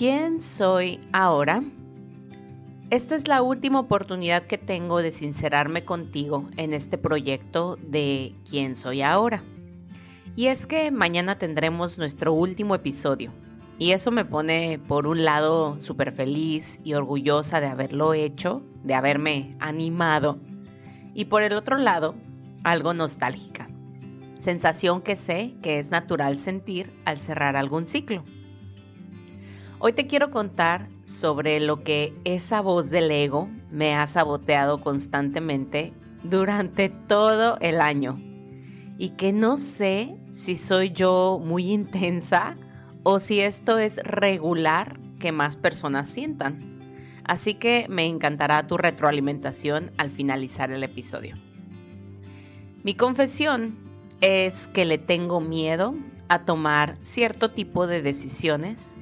¿Quién soy ahora? Esta es la última oportunidad que tengo de sincerarme contigo en este proyecto de ¿Quién soy ahora? Y es que mañana tendremos nuestro último episodio. Y eso me pone por un lado súper feliz y orgullosa de haberlo hecho, de haberme animado. Y por el otro lado, algo nostálgica. Sensación que sé que es natural sentir al cerrar algún ciclo. Hoy te quiero contar sobre lo que esa voz del ego me ha saboteado constantemente durante todo el año y que no sé si soy yo muy intensa o si esto es regular que más personas sientan. Así que me encantará tu retroalimentación al finalizar el episodio. Mi confesión es que le tengo miedo a tomar cierto tipo de decisiones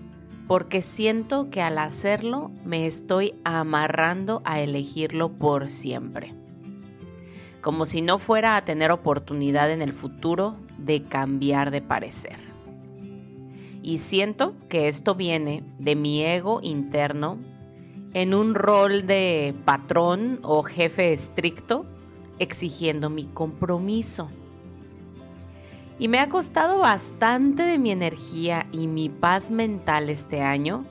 porque siento que al hacerlo me estoy amarrando a elegirlo por siempre. Como si no fuera a tener oportunidad en el futuro de cambiar de parecer. Y siento que esto viene de mi ego interno en un rol de patrón o jefe estricto exigiendo mi compromiso y me ha costado bastante de mi energía y mi paz mental este año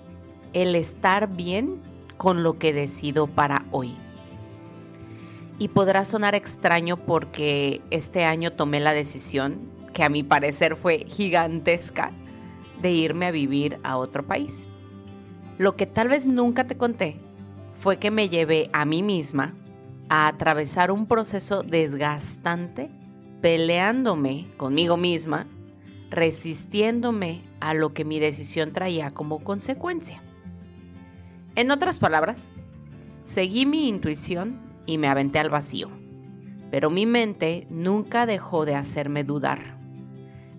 el estar bien con lo que decido para hoy. Y podrá sonar extraño porque este año tomé la decisión, que a mi parecer fue gigantesca, de irme a vivir a otro país. Lo que tal vez nunca te conté fue que me llevé a mí misma a atravesar un proceso desgastante peleándome conmigo misma, resistiéndome a lo que mi decisión traía como consecuencia. En otras palabras, seguí mi intuición y me aventé al vacío, pero mi mente nunca dejó de hacerme dudar,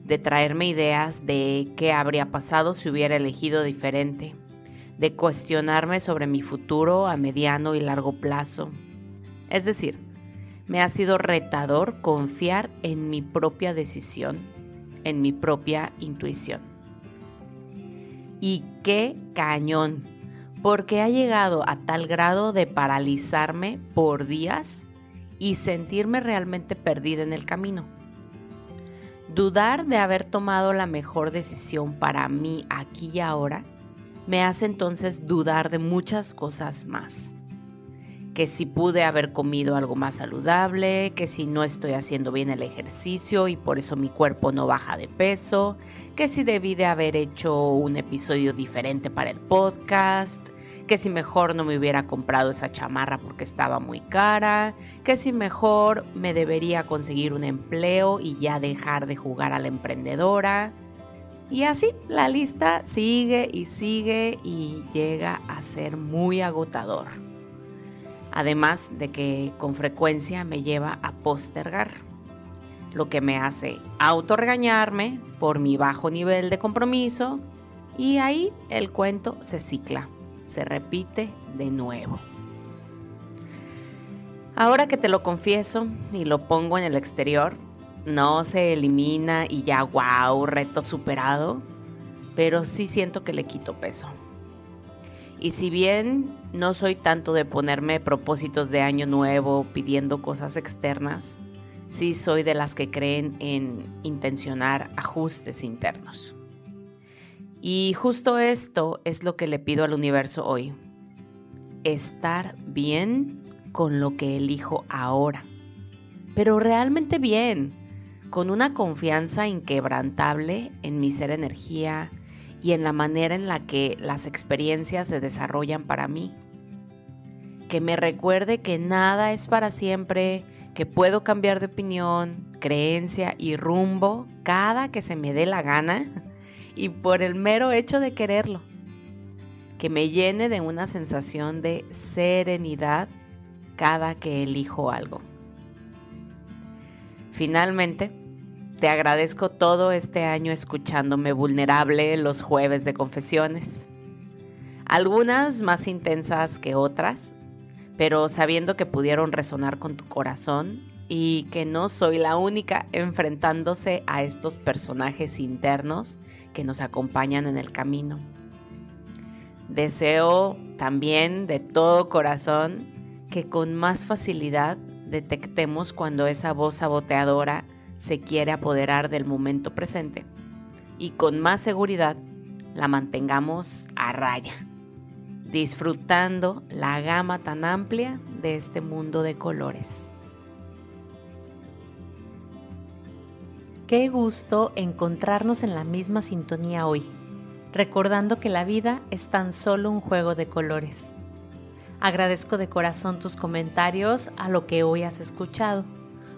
de traerme ideas de qué habría pasado si hubiera elegido diferente, de cuestionarme sobre mi futuro a mediano y largo plazo. Es decir, me ha sido retador confiar en mi propia decisión, en mi propia intuición. Y qué cañón, porque ha llegado a tal grado de paralizarme por días y sentirme realmente perdida en el camino. Dudar de haber tomado la mejor decisión para mí aquí y ahora me hace entonces dudar de muchas cosas más que si pude haber comido algo más saludable, que si no estoy haciendo bien el ejercicio y por eso mi cuerpo no baja de peso, que si debí de haber hecho un episodio diferente para el podcast, que si mejor no me hubiera comprado esa chamarra porque estaba muy cara, que si mejor me debería conseguir un empleo y ya dejar de jugar a la emprendedora. Y así la lista sigue y sigue y llega a ser muy agotador además de que con frecuencia me lleva a postergar, lo que me hace autorregañarme por mi bajo nivel de compromiso y ahí el cuento se cicla, se repite de nuevo. Ahora que te lo confieso y lo pongo en el exterior, no se elimina y ya, wow, reto superado, pero sí siento que le quito peso. Y si bien no soy tanto de ponerme propósitos de año nuevo pidiendo cosas externas, sí soy de las que creen en intencionar ajustes internos. Y justo esto es lo que le pido al universo hoy. Estar bien con lo que elijo ahora. Pero realmente bien, con una confianza inquebrantable en mi ser energía, y en la manera en la que las experiencias se desarrollan para mí. Que me recuerde que nada es para siempre, que puedo cambiar de opinión, creencia y rumbo cada que se me dé la gana y por el mero hecho de quererlo. Que me llene de una sensación de serenidad cada que elijo algo. Finalmente, te agradezco todo este año escuchándome vulnerable los jueves de confesiones. Algunas más intensas que otras, pero sabiendo que pudieron resonar con tu corazón y que no soy la única enfrentándose a estos personajes internos que nos acompañan en el camino. Deseo también de todo corazón que con más facilidad detectemos cuando esa voz saboteadora se quiere apoderar del momento presente y con más seguridad la mantengamos a raya, disfrutando la gama tan amplia de este mundo de colores. Qué gusto encontrarnos en la misma sintonía hoy, recordando que la vida es tan solo un juego de colores. Agradezco de corazón tus comentarios a lo que hoy has escuchado,